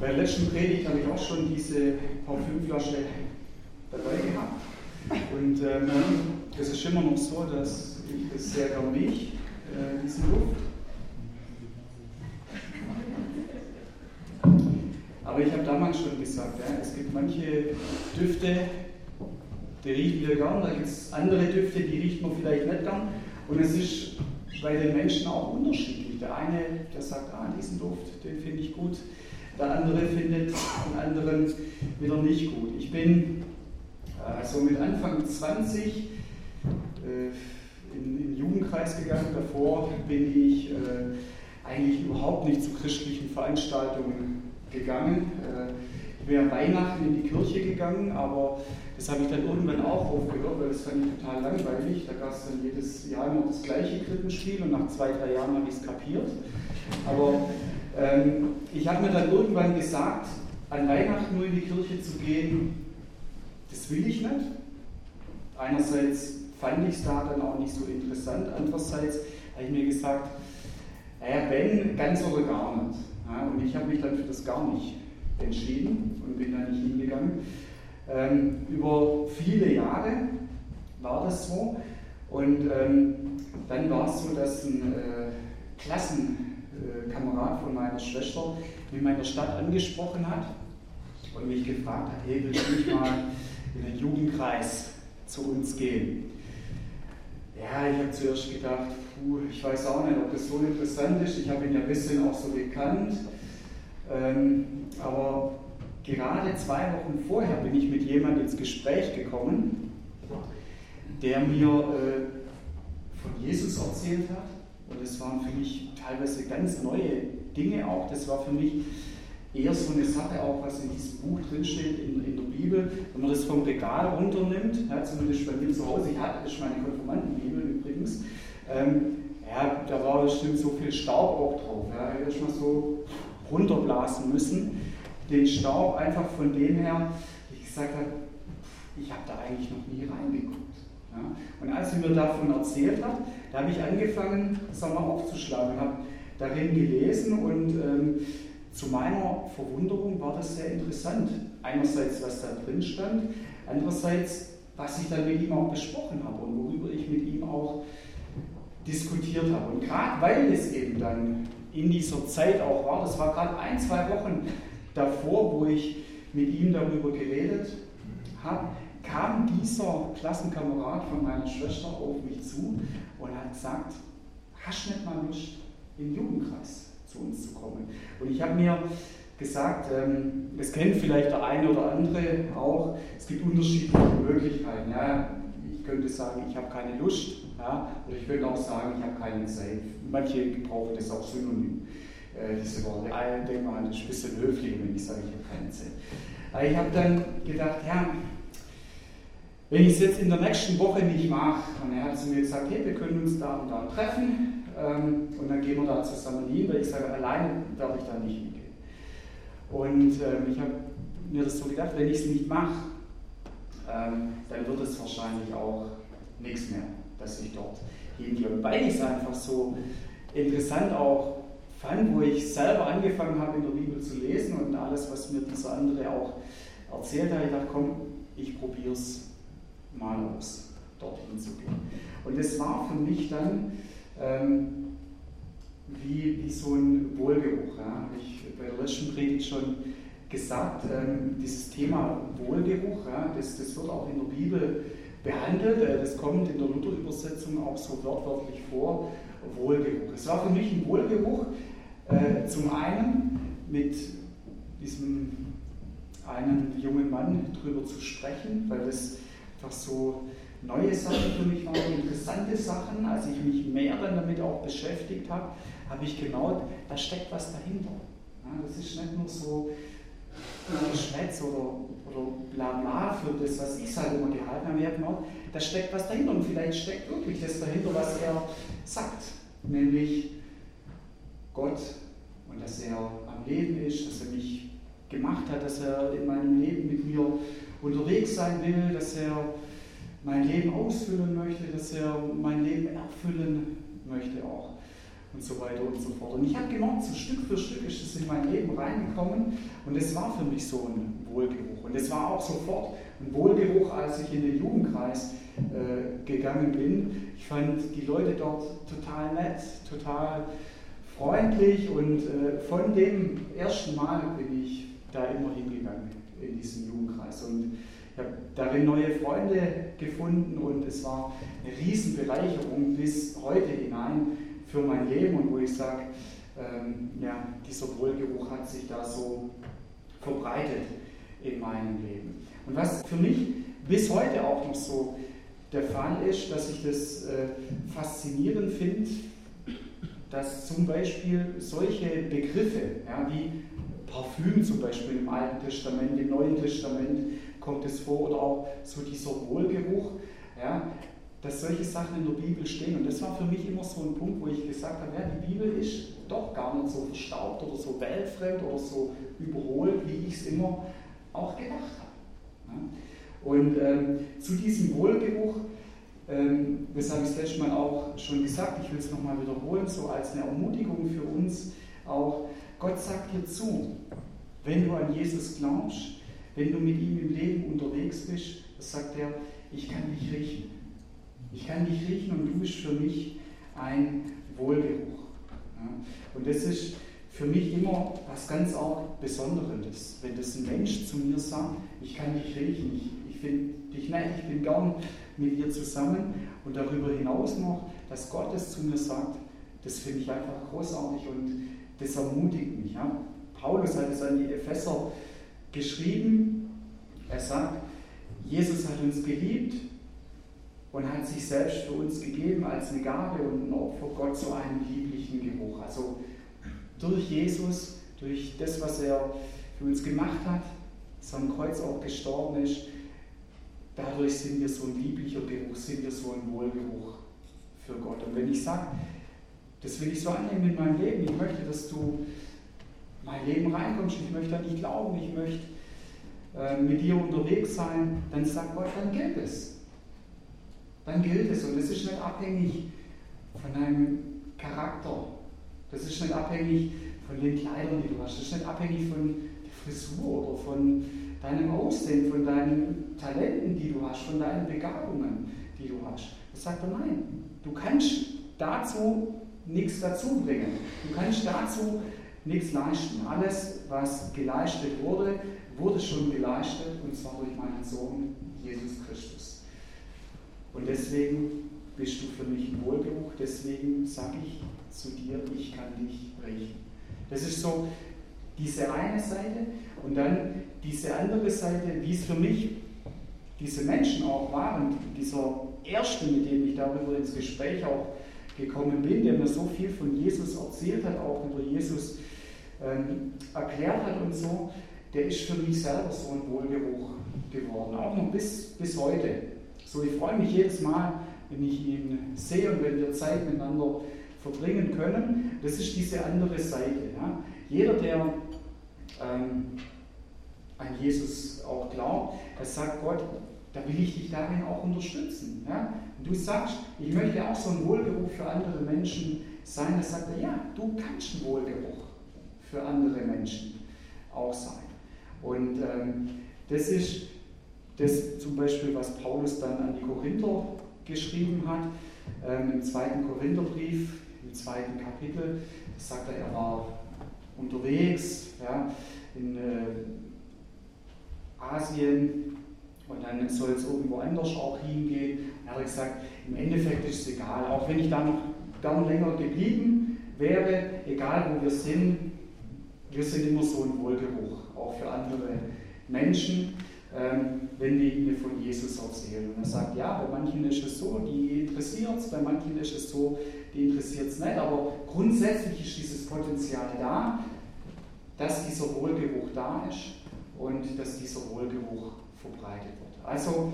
Bei der letzten Predigt habe ich auch schon diese Parfümflasche dabei gehabt. Und ähm, es ist immer noch so, dass ich das sehr gerne rieche, äh, diesen Duft. Aber ich habe damals schon gesagt, ja, es gibt manche Düfte, die riechen wir gern, da gibt es andere Düfte, die riecht man vielleicht nicht gern. Und es ist bei den Menschen auch unterschiedlich. Der eine, der sagt, ah, diesen Duft, den finde ich gut. Der andere findet den anderen wieder nicht gut. Ich bin äh, so mit Anfang 20 äh, in den Jugendkreis gegangen. Davor bin ich äh, eigentlich überhaupt nicht zu christlichen Veranstaltungen gegangen. Äh, ich bin an Weihnachten in die Kirche gegangen, aber das habe ich dann irgendwann auch aufgehört, weil das fand ich total langweilig. Da gab es dann jedes Jahr immer das gleiche Krippenspiel und nach zwei, drei Jahren habe ich es kapiert. Aber ähm, ich habe mir dann irgendwann gesagt, an Weihnachten nur in die Kirche zu gehen, das will ich nicht. Einerseits fand ich es da dann auch nicht so interessant, andererseits habe ich mir gesagt, naja, wenn, ganz oder gar nicht. Ja, und ich habe mich dann für das gar nicht entschieden und bin da nicht hingegangen. Ähm, über viele Jahre war das so. Und ähm, dann war es so, dass ein äh, Klassenkamerad von meiner Schwester in meiner Stadt angesprochen hat und mich gefragt hat, hey, willst du nicht mal in den Jugendkreis zu uns gehen? Ja, ich habe zuerst gedacht, puh, ich weiß auch nicht, ob das so interessant ist. Ich habe ihn ja ein bisschen auch so gekannt. Ähm, aber gerade zwei Wochen vorher bin ich mit jemandem ins Gespräch gekommen, der mir äh, von Jesus erzählt hat. Und es waren für mich teilweise ganz neue Dinge auch. Das war für mich eher so eine Sache, auch was in diesem Buch drinsteht, in, in der Bibel. Wenn man das vom Regal runternimmt, ja, zumindest bei mir zu Hause, ich hatte das ist meine Konfirmandenbibel übrigens, ähm, ja, da war bestimmt so viel Staub auch drauf. Ja, erstmal so runterblasen müssen den Staub einfach von dem her, ich gesagt habe, ich habe da eigentlich noch nie reingeguckt. Ja? Und als sie mir davon erzählt hat, da habe ich angefangen, wir, aufzuschlagen, habe darin gelesen und ähm, zu meiner Verwunderung war das sehr interessant. Einerseits, was da drin stand, andererseits, was ich dann mit ihm auch besprochen habe und worüber ich mit ihm auch diskutiert habe. Und gerade weil es eben dann in dieser Zeit auch war, das war gerade ein, zwei Wochen davor, wo ich mit ihm darüber geredet habe, kam dieser Klassenkamerad von meiner Schwester auf mich zu und hat gesagt, hast nicht mal Lust, den Jugendkreis zu uns zu kommen? Und ich habe mir gesagt, ähm, das kennt vielleicht der eine oder andere auch, es gibt unterschiedliche Möglichkeiten. Ja, ich könnte sagen, ich habe keine Lust, ja, oder ich könnte auch sagen, ich habe keine Zeit. Manche gebrauchen das auch synonym äh, diese Worte. Ich denke mal, das ist ein bisschen höflich, wenn ich sage, ich habe keine Zeit. Aber ich habe dann gedacht, ja, wenn ich es jetzt in der nächsten Woche nicht mache, und er hat zu mir gesagt, hey, wir können uns da und da treffen ähm, und dann gehen wir da zusammen hin, weil ich sage, alleine darf ich da nicht hingehen. Und ähm, ich habe mir das so gedacht, wenn ich es nicht mache, ähm, dann wird es wahrscheinlich auch nichts mehr, dass ich dort hingehe. Und weil ich es einfach so interessant auch fand, wo ich selber angefangen habe, in der Bibel zu lesen und alles, was mir dieser andere auch erzählt hat, ich dachte, komm, ich probiere es mal aus, dorthin zu gehen. Und es war für mich dann ähm, wie, wie so ein Wohlgeruch. Ja. Ich bei der letzten Predigt schon gesagt, ähm, dieses Thema Wohlgeruch, ja, das, das wird auch in der Bibel behandelt. Äh, das kommt in der Luther-Übersetzung auch so wortwörtlich vor. Wohlgeruch. Es war für mich ein Wohlgeruch, äh, zum einen mit diesem einen jungen Mann drüber zu sprechen, weil das einfach so neue Sachen für mich waren, interessante Sachen. Als ich mich mehr dann damit auch beschäftigt habe, habe ich genau, da steckt was dahinter. Ja, das ist nicht nur so Geschwätz oder, oder Blabla für das, was ich halt immer gehalten habe. Ja, genau, da steckt was dahinter und vielleicht steckt wirklich das dahinter, was er sagt, nämlich Gott und dass er am Leben ist, dass er mich gemacht hat, dass er in meinem Leben mit mir unterwegs sein will, dass er mein Leben ausfüllen möchte, dass er mein Leben erfüllen möchte auch. und so weiter und so fort. Und ich habe gemerkt, so Stück für Stück ist es in mein Leben reingekommen und es war für mich so ein Wohlgeruch. Und es war auch sofort ein Wohlgeruch, als ich in den Jugendkreis äh, gegangen bin. Ich fand die Leute dort total nett, total freundlich und äh, von dem ersten Mal bin ich da immer hingegangen in diesen Jugendkreis. Und ich habe darin neue Freunde gefunden und es war eine Riesenbereicherung bis heute hinein für mein Leben und wo ich sage, ähm, ja, dieser Wohlgeruch hat sich da so verbreitet in meinem Leben. Und was für mich bis heute auch noch so der Fall ist, dass ich das äh, faszinierend finde, dass zum Beispiel solche Begriffe, ja, wie Parfüm zum Beispiel im Alten Testament, im Neuen Testament kommt es vor, oder auch so dieser Wohlgeruch, ja, dass solche Sachen in der Bibel stehen. Und das war für mich immer so ein Punkt, wo ich gesagt habe, ja, die Bibel ist doch gar nicht so verstaubt oder so weltfremd oder so überholt, wie ich es immer auch gedacht habe. Ja. Und ähm, zu diesem Wohlgeruch, ähm, das habe ich das letzte Mal auch schon gesagt, ich will es nochmal wiederholen, so als eine Ermutigung für uns auch, Gott sagt dir zu, wenn du an Jesus glaubst, wenn du mit ihm im Leben unterwegs bist, das sagt er, ich kann dich riechen. Ich kann dich riechen und du bist für mich ein Wohlgeruch. Und das ist für mich immer was ganz auch Besonderes, wenn das ein Mensch zu mir sagt, ich kann dich riechen, ich, ich finde dich nett, ich bin gern mit dir zusammen und darüber hinaus noch, dass Gott es zu mir sagt, das finde ich einfach großartig und das ermutigt mich. Ja? Paulus hat es an die Epheser geschrieben. Er sagt, Jesus hat uns geliebt und hat sich selbst für uns gegeben als eine Gabe und ein Opfer Gott zu einem lieblichen Geruch. Also durch Jesus, durch das, was er für uns gemacht hat, dass am Kreuz auch gestorben ist, dadurch sind wir so ein lieblicher Geruch, sind wir so ein Wohlgeruch für Gott. Und wenn ich sage, das will ich so annehmen in meinem Leben. Ich möchte, dass du mein Leben reinkommst. Ich möchte an dich glauben. Ich möchte äh, mit dir unterwegs sein. Dann sagt Gott, dann gilt es. Dann gilt es. Und es ist nicht abhängig von deinem Charakter. Das ist nicht abhängig von den Kleidern, die du hast. Das ist nicht abhängig von der Frisur oder von deinem Aussehen, von deinen Talenten, die du hast, von deinen Begabungen, die du hast. Das sagt er, nein. Du kannst dazu nichts dazu bringen. Du kannst dazu nichts leisten. Alles, was geleistet wurde, wurde schon geleistet und zwar durch meinen Sohn Jesus Christus. Und deswegen bist du für mich ein Wohlgeruch, deswegen sage ich zu dir, ich kann dich riechen. Das ist so diese eine Seite und dann diese andere Seite, wie es für mich diese Menschen auch waren, dieser erste, mit dem ich darüber ins Gespräch auch gekommen bin, der mir so viel von Jesus erzählt hat, auch über Jesus ähm, erklärt hat und so, der ist für mich selber so ein Wohlgeruch geworden, auch noch bis, bis heute. So, ich freue mich jedes Mal, wenn ich ihn sehe und wenn wir Zeit miteinander verbringen können. Das ist diese andere Seite. Ja. Jeder, der ähm, an Jesus auch glaubt, der sagt Gott, da will ich dich darin auch unterstützen. Ja? Und du sagst, ich möchte auch so ein Wohlgeruch für andere Menschen sein, da sagt er, ja, du kannst ein Wohlgeruch für andere Menschen auch sein. Und ähm, das ist das zum Beispiel, was Paulus dann an die Korinther geschrieben hat, ähm, im zweiten Korintherbrief, im zweiten Kapitel, da sagt er, er war unterwegs ja, in äh, Asien, und dann soll es irgendwo anders auch hingehen. Er hat gesagt, im Endeffekt ist es egal, auch wenn ich da noch gern länger geblieben wäre, egal wo wir sind, wir sind immer so ein Wohlgeruch, auch für andere Menschen, ähm, wenn wir ihnen von Jesus erzählen. Und er sagt, ja, bei manchen ist es so, die interessiert es, bei manchen ist es so, die interessiert es nicht, aber grundsätzlich ist dieses Potenzial da, dass dieser Wohlgeruch da ist und dass dieser Wohlgeruch verbreitet wird. Also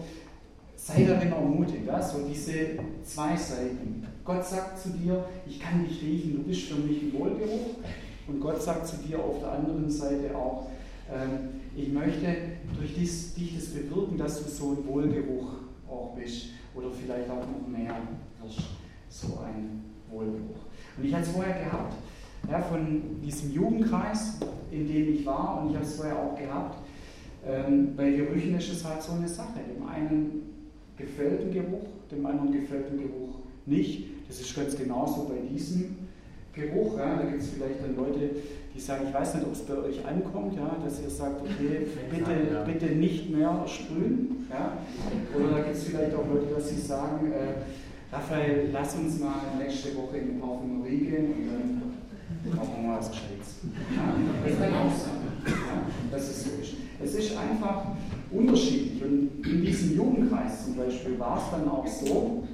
sei darin ermutigt, ja? so diese zwei Seiten. Gott sagt zu dir, ich kann dich riechen, du bist für mich ein Wohlgeruch. Und Gott sagt zu dir auf der anderen Seite auch, ähm, ich möchte durch dies, dich das bewirken, dass du so ein Wohlgeruch auch bist oder vielleicht auch noch mehr wirst, so ein Wohlgeruch. Und ich hatte es vorher gehabt, ja, von diesem Jugendkreis, in dem ich war, und ich habe es vorher auch gehabt. Ähm, bei Gerüchen ist es halt so eine Sache. Dem einen gefällt ein Geruch, dem anderen gefällt ein Geruch nicht. Das ist ganz genauso bei diesem Geruch. Ja. Da gibt es vielleicht dann Leute, die sagen, ich weiß nicht, ob es bei euch ankommt, ja, dass ihr sagt, okay, bitte, bitte nicht mehr sprühen. Ja. Oder da gibt es vielleicht auch Leute, dass sie sagen, äh, Raphael, lass uns mal nächste Woche in die Parfümerie gehen und dann machen wir mal was Gescheites. Ja. Das kann auch sein, dass es so ist. Es ist einfach unterschiedlich. Und in diesem Jugendkreis zum Beispiel war es dann auch so,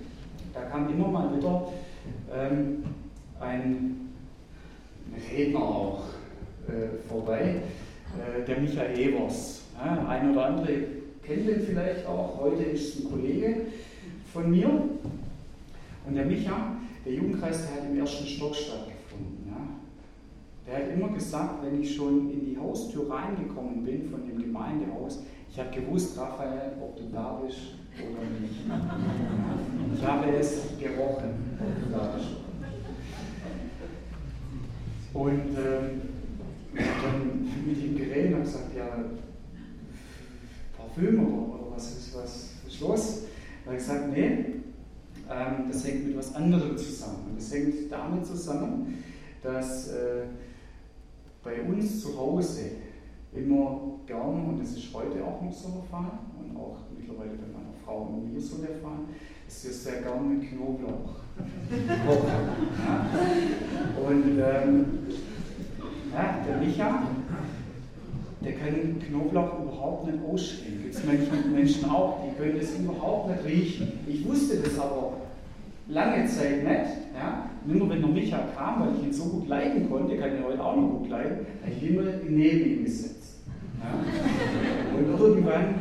da kam immer mal wieder ähm, ein Redner auch äh, vorbei, äh, der Michael Evers. Ja, ein oder andere kennt ihn vielleicht auch, heute ist ein Kollege von mir. Und der Micha, der Jugendkreis, der hat im ersten Stock stattgefunden. Der hat immer gesagt, wenn ich schon in die Haustür reingekommen bin von dem Gemeindehaus, ich habe gewusst, Raphael, ob du da bist oder nicht. Ich habe es gerochen, ob du da bist. Und ähm, dann mit ihm geredet und gesagt, ja, Parfüm oder, oder was, ist, was ist los? Er hat gesagt, nee, ähm, das hängt mit was anderem zusammen. Und das hängt damit zusammen, dass äh, bei uns zu Hause immer gern, und das ist heute auch noch so der Fall, und auch mittlerweile bei meiner Frau und mir so der Fall, dass wir sehr gern mit Knoblauch kochen. Und ähm, ja, der Micha, der kann Knoblauch überhaupt nicht ausstehen. Gibt es Menschen auch, die können das überhaupt nicht riechen. Ich wusste das aber lange Zeit nicht. Ja? Nur wenn der Micha kam, weil ich ihn so gut leiden konnte, kann ich heute auch noch gut leiden, habe ich immer neben ihm gesetzt. Ja? Und irgendwann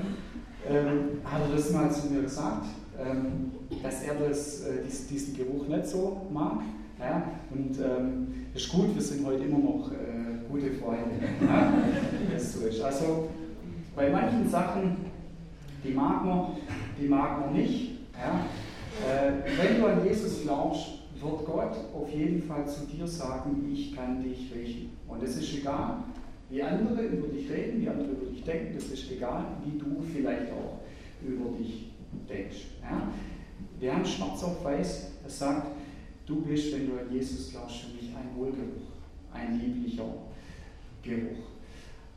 ähm, hat er das mal zu mir gesagt, ähm, dass er das, äh, dies, diesen Geruch nicht so mag. Ja? Und ähm, ist gut, wir sind heute immer noch äh, gute Freunde. Ja? Das so ist. Also bei manchen Sachen, die mag man, die mag man nicht. Ja? Äh, wenn du an Jesus glaubst, wird Gott auf jeden Fall zu dir sagen, ich kann dich riechen. Und es ist egal, wie andere über dich reden, wie andere über dich denken, das ist egal, wie du vielleicht auch über dich denkst. Ja? Wir haben schwarz auf weiß, es sagt, du bist, wenn du an Jesus glaubst, für mich ein Wohlgeruch, ein lieblicher Geruch.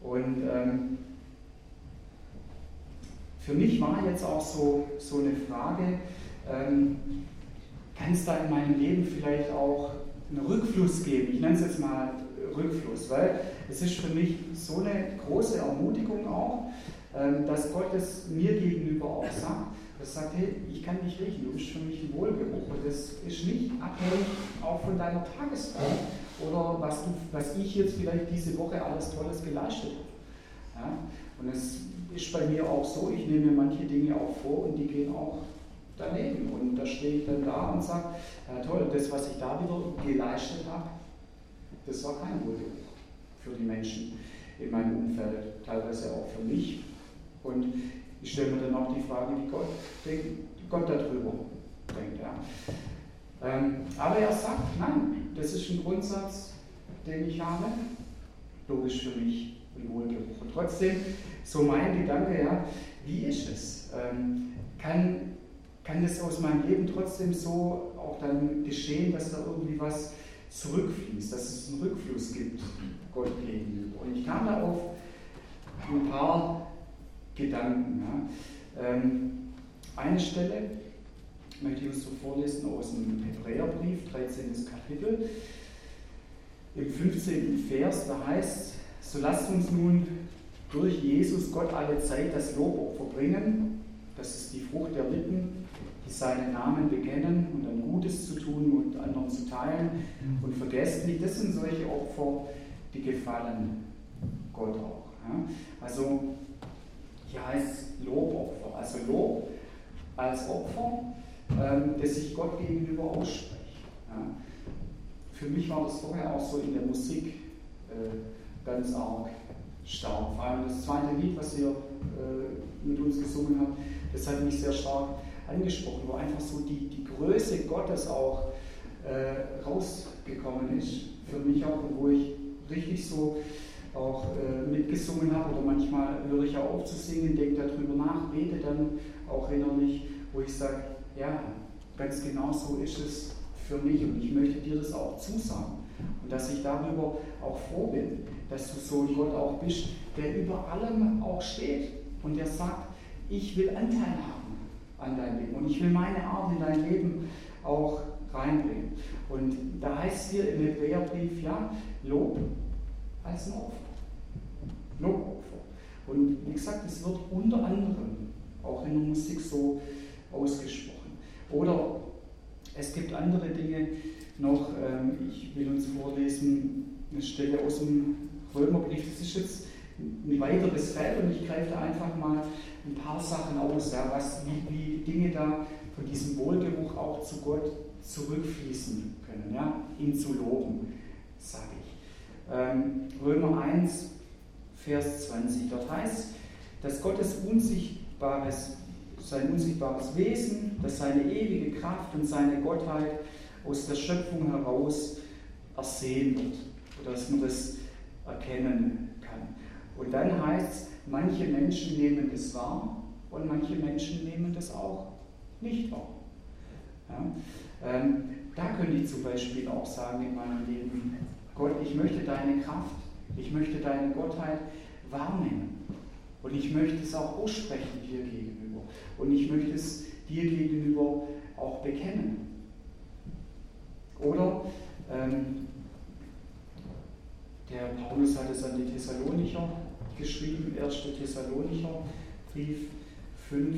Und ähm, für mich war jetzt auch so, so eine Frage, ähm, kann es da in meinem Leben vielleicht auch einen Rückfluss geben? Ich nenne es jetzt mal Rückfluss, weil es ist für mich so eine große Ermutigung auch, ähm, dass Gott es mir gegenüber auch sagt. Das sagt, hey, ich kann dich riechen, du bist für mich ein Wohlgeruch. Und das ist nicht abhängig auch von deiner Tagesform oder was, du, was ich jetzt vielleicht diese Woche alles Tolles geleistet habe. Ja? Und es ist bei mir auch so, ich nehme mir manche Dinge auch vor und die gehen auch daneben. Und da stehe ich dann da und sage, ja toll, das, was ich da wieder geleistet habe, das war kein Wohlgeruch für die Menschen in meinem Umfeld, teilweise auch für mich. Und ich stelle mir dann auch die Frage, wie Gott, Gott darüber denkt. Ja. Ähm, aber er sagt, nein, das ist ein Grundsatz, den ich habe, logisch für mich ein Wohlgeruch. Und trotzdem, so mein Gedanke, ja, wie ist es? Ähm, kann, kann das aus meinem Leben trotzdem so auch dann geschehen, dass da irgendwie was zurückfließt, dass es einen Rückfluss gibt Gott gegenüber? Und ich kam da auf ein paar Gedanken. Ja. Ähm, eine Stelle möchte ich uns so vorlesen aus dem Hebräerbrief, 13. Kapitel. Im 15. Vers, da heißt, so lasst uns nun durch Jesus Gott alle Zeit das Lobopfer bringen. Das ist die Frucht der Lippen, seinen Namen bekennen und dann Gutes zu tun und anderen zu teilen. Und vergesst nicht, das sind solche Opfer, die gefallen Gott auch. Also hier heißt es Lobopfer, also Lob als Opfer, ähm, das sich Gott gegenüber ausspricht. Für mich war das vorher auch so in der Musik äh, ganz arg stark. Vor allem das zweite Lied, was ihr äh, mit uns gesungen habt, das hat mich sehr stark angesprochen, wo einfach so die, die Größe Gottes auch äh, rausgekommen ist. Für mich auch, wo ich richtig so auch äh, mitgesungen habe oder manchmal höre ich auch auf zu singen, denke darüber nach, bete dann auch innerlich, wo ich sage, ja, ganz genau so ist es für mich und ich möchte dir das auch zusagen und dass ich darüber auch froh bin, dass du so ein Gott auch bist, der über allem auch steht und der sagt, ich will Anteil haben an deinem Leben und ich will meine Art in dein Leben auch reinbringen. Und da heißt es hier im Hebräerbrief, ja, Lob als ein Opfer. Lobopfer. Und wie gesagt, es wird unter anderem auch in der Musik so ausgesprochen. Oder es gibt andere Dinge noch, ähm, ich will uns vorlesen, eine Stelle aus dem Römerbrief, das ist jetzt ein weiteres Feld und ich greife da einfach mal ein paar Sachen aus, ja, was, wie, wie Dinge da von diesem Wohlgeruch auch zu Gott zurückfließen können, ja, ihn zu loben, sage ich. Ähm, Römer 1, Vers 20, dort heißt, dass Gottes unsichtbares, sein unsichtbares Wesen, dass seine ewige Kraft und seine Gottheit aus der Schöpfung heraus ersehen wird, oder dass man das erkennen kann. Und dann heißt es, manche Menschen nehmen das wahr und manche Menschen nehmen das auch nicht wahr. Ja? Ähm, da könnte ich zum Beispiel auch sagen in meinem Leben, Gott, ich möchte deine Kraft, ich möchte deine Gottheit wahrnehmen. Und ich möchte es auch aussprechen dir gegenüber. Und ich möchte es dir gegenüber auch bekennen. Oder ähm, der Paulus hat es an die Thessalonicher geschrieben, 1. Thessalonicher, Brief 5,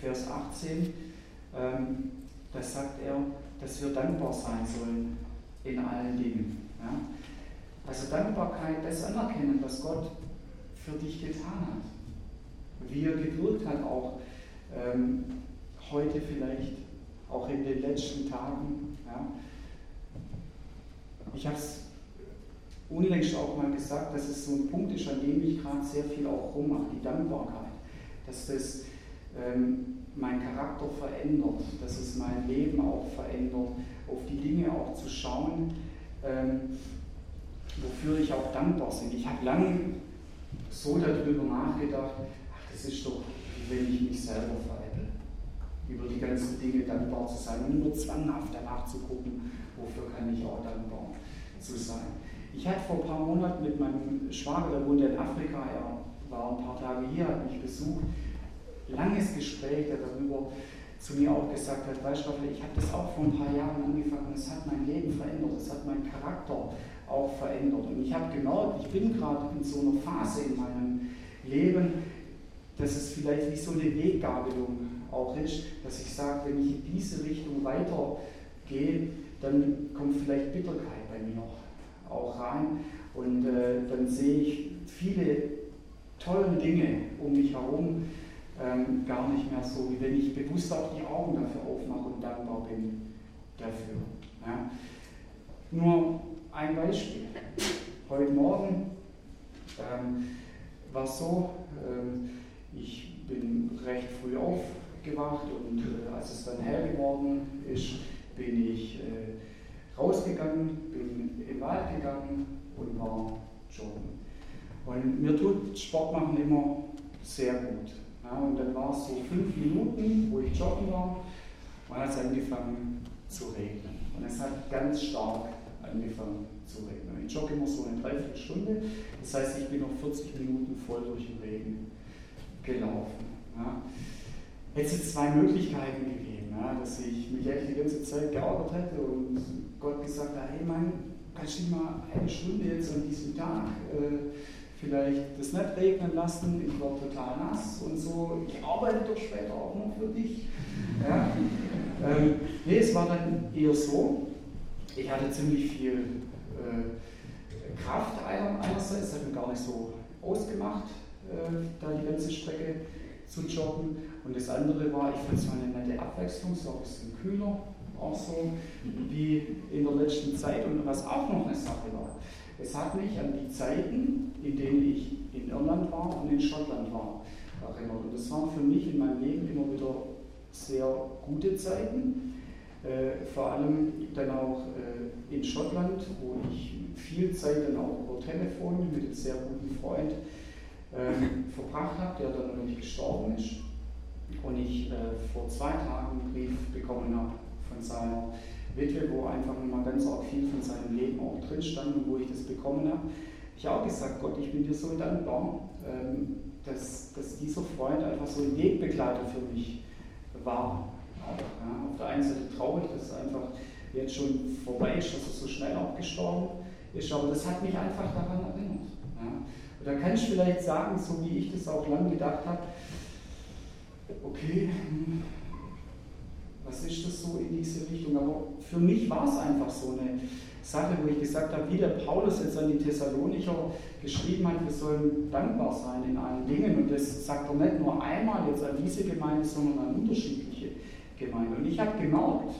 Vers 18. Ähm, da sagt er, dass wir dankbar sein sollen in allen Dingen. Ja? Also Dankbarkeit, das anerkennen, was Gott für dich getan hat. Wie er gewirkt hat, auch ähm, heute vielleicht, auch in den letzten Tagen. Ja. Ich habe es unlängst auch mal gesagt, dass es so ein Punkt ist, an dem ich gerade sehr viel auch rummache, die Dankbarkeit. Dass das ähm, mein Charakter verändert, dass es mein Leben auch verändert, auf die Dinge auch zu schauen, ähm, wofür ich auch dankbar bin. Ich habe lange so darüber nachgedacht, ach, das ist doch, wie wenn ich mich selber veräppel. Über die ganzen Dinge dankbar zu sein nur zwanghaft danach zu gucken, wofür kann ich auch dankbar zu sein. Ich hatte vor ein paar Monaten mit meinem Schwager, der wohnt in Afrika, er war ein paar Tage hier, hat mich besucht, langes Gespräch, der darüber zu mir auch gesagt hat, weißt du, ich habe das auch vor ein paar Jahren angefangen es hat mein Leben verändert, es hat meinen Charakter auch verändert. Und ich habe gemerkt, ich bin gerade in so einer Phase in meinem Leben, dass es vielleicht wie so eine Weggabelung auch ist, dass ich sage, wenn ich in diese Richtung weitergehe, dann kommt vielleicht Bitterkeit bei mir auch rein und äh, dann sehe ich viele tolle Dinge um mich herum ähm, gar nicht mehr so, wie wenn ich bewusst auch die Augen dafür aufmache und dankbar bin dafür. Ja. Nur ein Beispiel. Heute Morgen ähm, war es so, ähm, ich bin recht früh aufgewacht und äh, als es dann hell geworden ist, bin ich äh, rausgegangen, bin im Wald gegangen und war joggen. Und mir tut Sport machen immer sehr gut. Ja, und dann war es so fünf Minuten, wo ich joggen war, und hat es angefangen zu regnen. Und es hat ganz stark angefangen zu regnen. Ich jogge immer so eine Dreiviertelstunde, das heißt, ich bin noch 40 Minuten voll durch den Regen gelaufen. Ja. Hätte es zwei Möglichkeiten gegeben, ja, dass ich mich echt die ganze Zeit geärgert hätte und Gott gesagt hat, hey Mann, kannst du mal eine Stunde jetzt an diesem Tag äh, vielleicht das nicht regnen lassen, ich war total nass und so, ich arbeite doch später auch noch für dich. Ja. Ähm, nee, es war dann eher so, ich hatte ziemlich viel äh, Kraft einerseits, hat mir gar nicht so ausgemacht, äh, da die ganze Strecke zu joggen. Und das andere war, ich fand es mal eine nette Abwechslung, so ein bisschen kühler, auch so wie in der letzten Zeit. Und was auch noch eine Sache war, es hat mich an die Zeiten, in denen ich in Irland war und in Schottland war, erinnert. Und das waren für mich in meinem Leben immer wieder sehr gute Zeiten äh, vor allem dann auch äh, in Schottland, wo ich viel Zeit dann auch über Telefon mit einem sehr guten Freund ähm, verbracht habe, der dann nämlich gestorben ist. Und ich äh, vor zwei Tagen einen Brief bekommen habe von seiner Witwe, wo einfach mal ganz auch viel von seinem Leben auch drin stand und wo ich das bekommen habe. Ich habe auch gesagt, Gott, ich bin dir so dankbar, ähm, dass, dass dieser Freund einfach so ein Wegbegleiter für mich war. Ja. Auf der einen Seite traurig, dass es einfach jetzt schon vorbei ist, dass er so schnell auch gestorben ist, aber das hat mich einfach daran erinnert. Ja. Und da kann ich vielleicht sagen, so wie ich das auch lange gedacht habe, okay, was ist das so in diese Richtung? Aber für mich war es einfach so eine Sache, wo ich gesagt habe, wie der Paulus jetzt an die Thessalonicher geschrieben hat, wir sollen dankbar sein in allen Dingen. Und das sagt er nicht nur einmal jetzt an diese Gemeinde, sondern an unterschiedliche Gemeinden. Und ich habe gemerkt,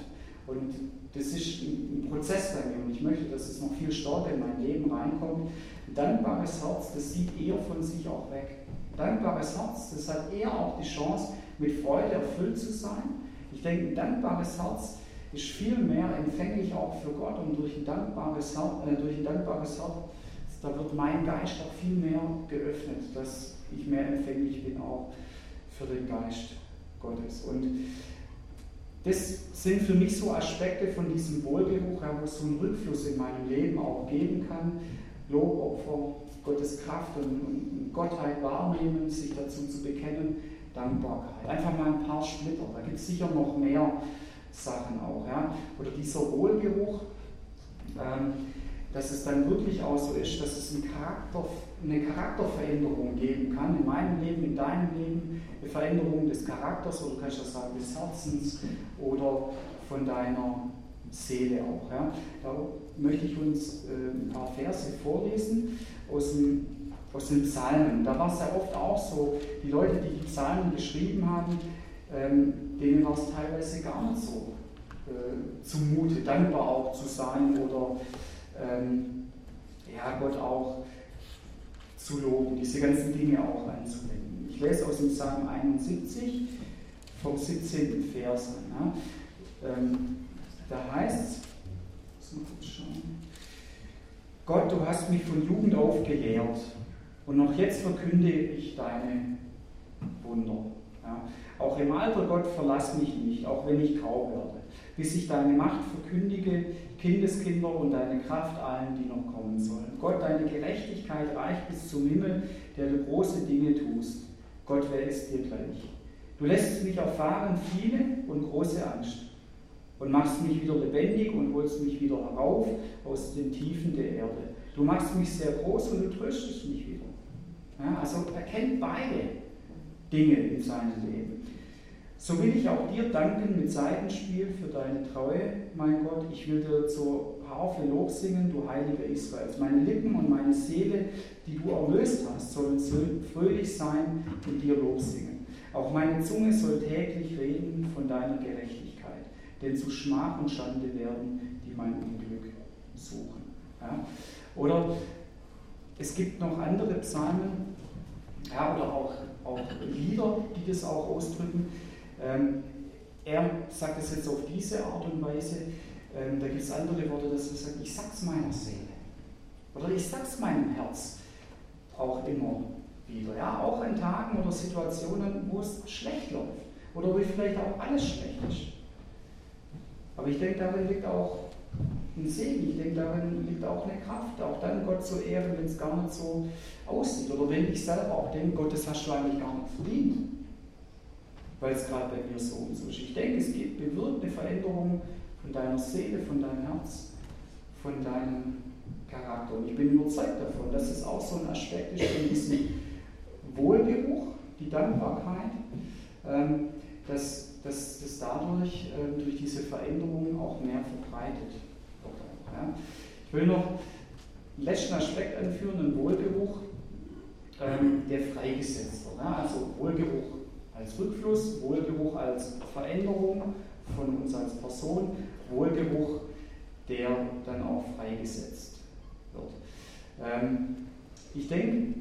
und das ist ein Prozess bei mir und ich möchte, dass es noch viel stärker in mein Leben reinkommt. Ein dankbares Herz, das sieht eher von sich auch weg. Ein dankbares Herz, das hat eher auch die Chance, mit Freude erfüllt zu sein. Ich denke, ein dankbares Herz ist viel mehr empfänglich auch für Gott und durch ein dankbares Herz, äh, durch ein dankbares Herz da wird mein Geist auch viel mehr geöffnet, dass ich mehr empfänglich bin auch für den Geist Gottes. Und das sind für mich so Aspekte von diesem Wohlgeruch, wo es so einen Rückfluss in meinem Leben auch geben kann. Lobopfer, Gottes Kraft und, und Gottheit wahrnehmen, sich dazu zu bekennen, Dankbarkeit. Einfach mal ein paar Splitter, da gibt es sicher noch mehr Sachen auch. Ja? Oder dieser Wohlgeruch, ähm, dass es dann wirklich auch so ist, dass es Charakter, eine Charakterveränderung geben kann, in meinem Leben, in deinem Leben, eine Veränderung des Charakters oder du kannst das sagen des Herzens oder von deiner Seele auch. Ja. Da möchte ich uns äh, ein paar Verse vorlesen aus, dem, aus den Psalmen. Da war es ja oft auch so, die Leute, die die Psalmen geschrieben haben, ähm, denen war es teilweise gar nicht so äh, zumute, dankbar auch zu sein oder ähm, ja, Gott auch zu loben, diese ganzen Dinge auch anzuwenden. Ich lese aus dem Psalm 71 vom 17. Vers an. Ja. Ähm, da heißt es, Gott, du hast mich von Jugend auf gelehrt und noch jetzt verkünde ich deine Wunder. Ja. Auch im Alter, Gott, verlass mich nicht, auch wenn ich grau werde, bis ich deine Macht verkündige, Kindeskinder und deine Kraft allen, die noch kommen sollen. Gott, deine Gerechtigkeit reicht bis zum Himmel, der du große Dinge tust. Gott, wer ist dir gleich? Du lässt mich erfahren viele und große Angst und machst mich wieder lebendig und holst mich wieder herauf aus den Tiefen der Erde. Du machst mich sehr groß und du tröstest mich wieder. Ja, also er kennt beide Dinge in seinem Leben. So will ich auch dir danken mit Seitenspiel für deine Treue, mein Gott. Ich will dir zur Harfe Lob singen, du Heiliger Israels. Meine Lippen und meine Seele, die du erlöst hast, sollen fröhlich sein und dir Lob singen. Auch meine Zunge soll täglich reden von deiner Gerechtigkeit, denn zu Schmach und Schande werden, die mein Unglück suchen. Ja? Oder es gibt noch andere Psalmen ja, oder auch, auch Lieder, die das auch ausdrücken. Ähm, er sagt es jetzt auf diese Art und Weise. Ähm, da gibt es andere Worte, dass er sagt, ich sag's meiner Seele. Oder ich sag's meinem Herz auch immer wieder. Ja, auch an Tagen oder Situationen, wo es schlecht läuft. Oder wo vielleicht auch alles schlecht ist. Aber ich denke, darin liegt auch ein Segen. Ich denke, darin liegt auch eine Kraft, auch dann Gott zu ehren, wenn es gar nicht so aussieht. Oder wenn ich selber auch denke, Gott, das hast du eigentlich gar nicht verdient weil es gerade bei mir so und so ist. Ich denke, es gibt, bewirkt eine Veränderung von deiner Seele, von deinem Herz, von deinem Charakter. Und ich bin überzeugt davon, dass es auch so ein Aspekt ist von diesem Wohlgeruch, die Dankbarkeit, ähm, dass, dass dadurch, ähm, durch diese Veränderung auch mehr verbreitet. Ja. Ich will noch einen letzten Aspekt anführen, einen Wohlgeruch, ähm, der freigesetzt wird. Ja. Also Wohlgeruch als Rückfluss, Wohlgeruch als Veränderung von uns als Person, Wohlgeruch, der dann auch freigesetzt wird. Ähm, ich denke,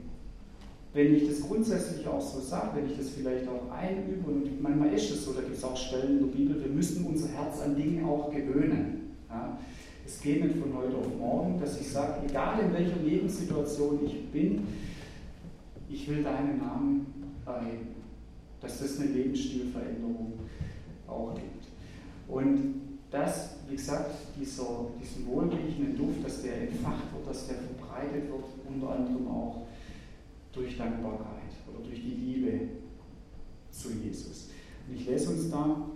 wenn ich das grundsätzlich auch so sage, wenn ich das vielleicht auch einübe, und manchmal ist es so, da gibt es auch Stellen in der Bibel, wir müssen unser Herz an Dinge auch gewöhnen. Ja. Es geht nicht von heute auf morgen, dass ich sage, egal in welcher Lebenssituation ich bin, ich will deinen Namen erheben. Dass das eine Lebensstilveränderung auch gibt. Und das, wie gesagt, dieser, diesen wohlriechenden Duft, dass der entfacht wird, dass der verbreitet wird, unter anderem auch durch Dankbarkeit oder durch die Liebe zu Jesus. Und ich lese uns da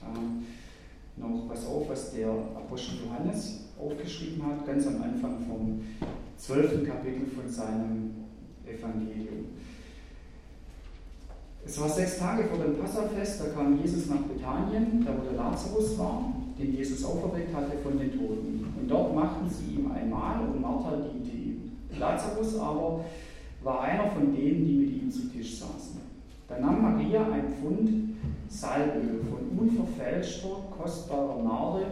äh, noch was auf, was der Apostel Johannes aufgeschrieben hat, ganz am Anfang vom zwölften Kapitel von seinem Evangelium. Es war sechs Tage vor dem Passafest, da kam Jesus nach Bethanien, da wo der Lazarus war, den Jesus auferweckt hatte von den Toten. Und dort machten sie ihm ein Mahl und Martha diente ihm. Lazarus aber war einer von denen, die mit ihm zu Tisch saßen. Da nahm Maria ein Pfund Salböl von unverfälschter, kostbarer Narde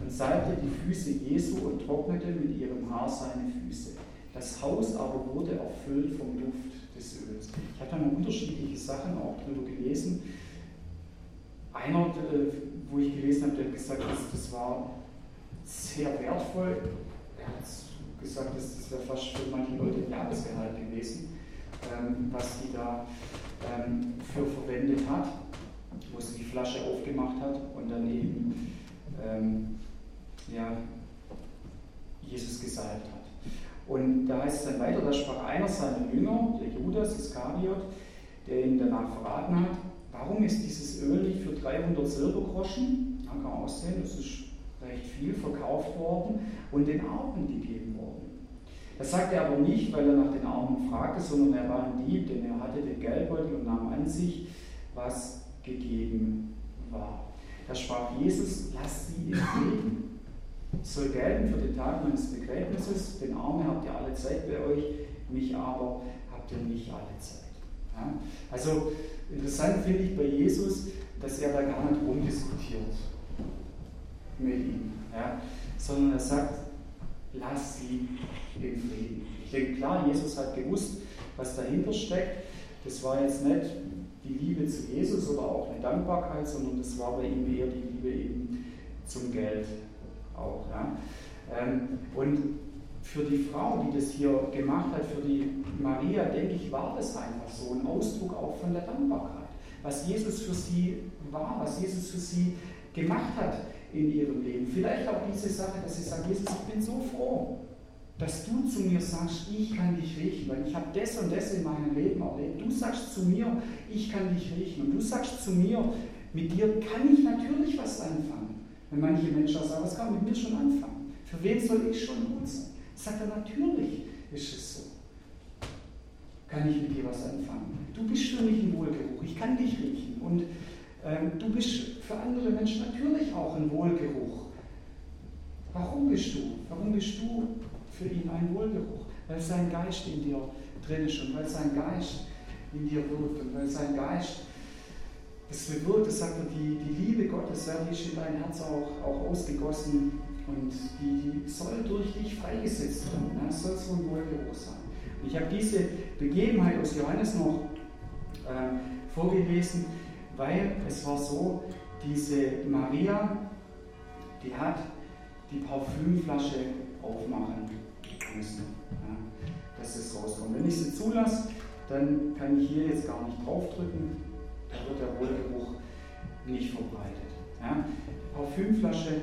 und salbte die Füße Jesu und trocknete mit ihrem Haar seine Füße. Das Haus aber wurde erfüllt vom Duft des Öls. Ich habe da noch unterschiedliche Sachen auch drüber gelesen. Einer, äh, wo ich gelesen habe, der hat gesagt, das, war sehr wertvoll. Er hat gesagt, das, wäre fast für manche Leute ein Jahresgehalt gewesen, ähm, was sie da ähm, für verwendet hat, wo sie die Flasche aufgemacht hat und dann eben ähm, ja, Jesus gesalbt hat. Und da heißt es dann weiter, da sprach einer seiner Jünger, der Judas Iskariot, der ihn danach verraten hat, warum ist dieses Öl nicht für 300 Silbergroschen, man kann aussehen, das ist recht viel, verkauft worden und den Armen gegeben worden. Das sagte er aber nicht, weil er nach den Armen fragte, sondern er war ein Dieb, denn er hatte den Geldbeutel und nahm an sich, was gegeben war. Da sprach Jesus, lasst sie in Frieden soll gelten für den Tag meines Begräbnisses. Den Armen habt ihr alle Zeit bei euch, mich aber habt ihr nicht alle Zeit. Ja? Also interessant finde ich bei Jesus, dass er da gar nicht rumdiskutiert mit ihm, ja? sondern er sagt, lass sie in Frieden. Ich denke, klar, Jesus hat gewusst, was dahinter steckt. Das war jetzt nicht die Liebe zu Jesus oder auch eine Dankbarkeit, sondern das war bei ihm eher die Liebe eben zum Geld auch. Ja. Ähm, und für die Frau, die das hier gemacht hat, für die Maria, denke ich, war das einfach so ein Ausdruck auch von der Dankbarkeit. Was Jesus für sie war, was Jesus für sie gemacht hat in ihrem Leben. Vielleicht auch diese Sache, dass sie sagt, Jesus, ich bin so froh, dass du zu mir sagst, ich kann dich riechen, weil ich habe das und das in meinem Leben erlebt. Du sagst zu mir, ich kann dich riechen. Und du sagst zu mir, mit dir kann ich natürlich was anfangen. Wenn manche Menschen sagen, was kann mit mir schon anfangen? Für wen soll ich schon gut sein? Sagt er, natürlich ist es so. Kann ich mit dir was anfangen? Du bist für mich ein Wohlgeruch, ich kann dich riechen. Und du bist für andere Menschen natürlich auch ein Wohlgeruch. Warum bist du? Warum bist du für ihn ein Wohlgeruch? Weil sein Geist in dir drin ist und weil sein Geist in dir wirkt und weil sein Geist das bewirkt, das sagt er, die, die Liebe Gottes, ja, die ist in dein Herz auch, auch ausgegossen und die, die soll durch dich freigesetzt werden. Das soll so ein Wohlgeruch sein. Und ich habe diese Begebenheit aus Johannes noch äh, vorgelesen, weil es war so, diese Maria, die hat die Parfümflasche aufmachen müssen, ja, dass es rauskommt. Wenn ich sie zulasse, dann kann ich hier jetzt gar nicht draufdrücken, da wird der Wohlgeruch nicht verbreitet. Ja? Die Parfümflasche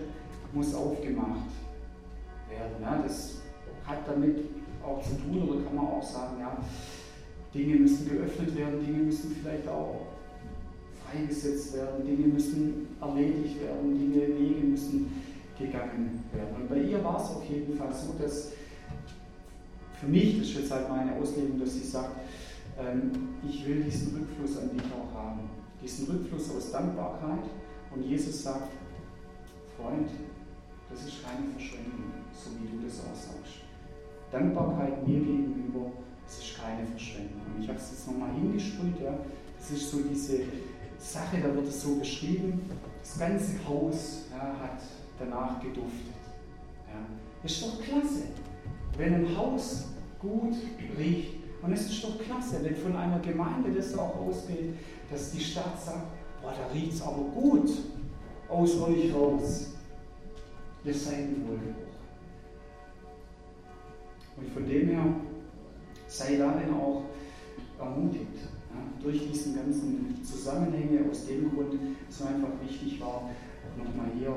muss aufgemacht werden. Ja? Das hat damit auch zu tun, oder kann man auch sagen, ja, Dinge müssen geöffnet werden, Dinge müssen vielleicht auch freigesetzt werden, Dinge müssen erledigt werden, Dinge, Wege müssen gegangen werden. Und bei ihr war es auf jeden Fall so, dass für mich, das ist jetzt halt meine Auslegung, dass sie sagt, ähm, ich will diesen Rückfluss an dich auch haben. Diesen Rückfluss aus Dankbarkeit. Und Jesus sagt, Freund, das ist keine Verschwendung, so wie du das auch sagst. Dankbarkeit mir gegenüber, das ist keine Verschwendung. Und ich habe es jetzt nochmal hingesprüht, ja. das ist so diese Sache, da wird es so beschrieben, das ganze Haus ja, hat danach geduftet. Ja. Ist doch klasse, wenn ein Haus gut riecht Und es ist doch klasse, wenn von einer Gemeinde das auch ausgeht, dass die Stadt sagt, boah, da riecht es aber gut aus euch raus. Ihr seid ein Wohlgeruch. Und von dem her sei darin auch ermutigt, ja, durch diesen ganzen Zusammenhänge, aus dem Grund, es einfach wichtig war, nochmal hier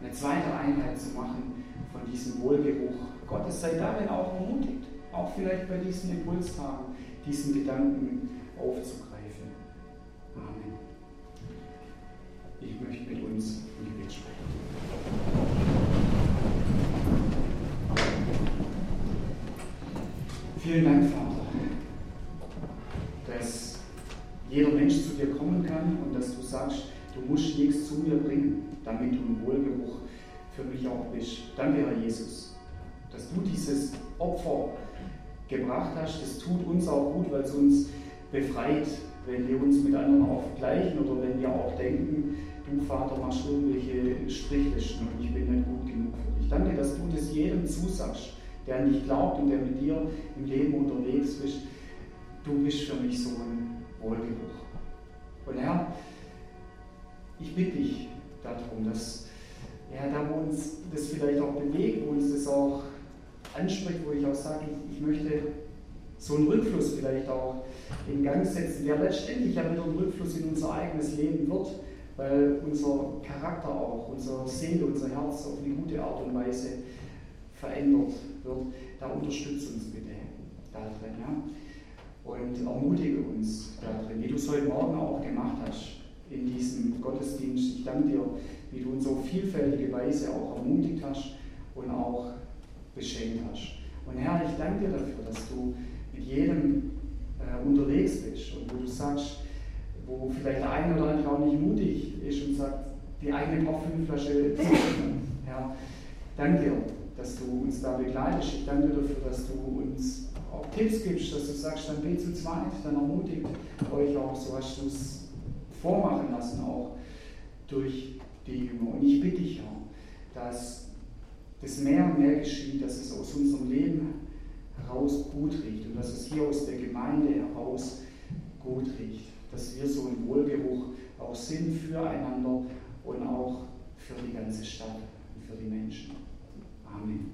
eine zweite Einheit zu machen von diesem Wohlgeruch Gottes. Sei darin auch ermutigt, auch vielleicht bei diesen Impulstagen, diesen Gedanken aufzugreifen. Amen. Ich möchte mit uns im Gebet sprechen. Vielen Dank, Vater, sagst, du musst nichts zu mir bringen, damit du ein Wohlgeruch für mich auch bist. Danke, Herr Jesus, dass du dieses Opfer gebracht hast. Das tut uns auch gut, weil es uns befreit, wenn wir uns mit anderen auch vergleichen oder wenn wir auch denken, du Vater machst irgendwelche Strichlisten und ich bin nicht gut genug für dich. Danke, dass du das jedem zusagst der an dich glaubt und der mit dir im Leben unterwegs ist, du bist für mich so ein Wohlgeruch. Und Herr, ich bitte dich darum, dass ja, da wo uns das vielleicht auch bewegt, wo uns das auch anspricht, wo ich auch sage, ich, ich möchte so einen Rückfluss vielleicht auch in Gang setzen, der letztendlich ja wieder ein Rückfluss in unser eigenes Leben wird, weil unser Charakter auch, unsere Seele, unser Herz auf eine gute Art und Weise verändert wird, da unterstütze uns bitte da drin. Ja? Und ermutige uns da drin, wie du es heute Morgen auch gemacht hast in diesem Gottesdienst. Ich danke dir, wie du uns auf vielfältige Weise auch ermutigt hast und auch beschenkt hast. Und Herr, ich danke dir dafür, dass du mit jedem äh, unterwegs bist und wo du sagst, wo vielleicht der eine oder andere auch nicht mutig ist und sagt, die eigene Parfümflasche zu öffnen. Ja, danke dir dass du uns da begleitest. Ich danke dir dafür, dass du uns auch Tipps gibst, dass du sagst, dann geht zu zweit, dann ermutigt euch auch, so hast du es vormachen lassen, auch durch die Jünger. Und ich bitte dich auch, dass das mehr und mehr geschieht, dass es aus unserem Leben heraus gut riecht und dass es hier aus der Gemeinde heraus gut riecht, dass wir so ein Wohlgeruch auch sind füreinander und auch für die ganze Stadt und für die Menschen. Amen.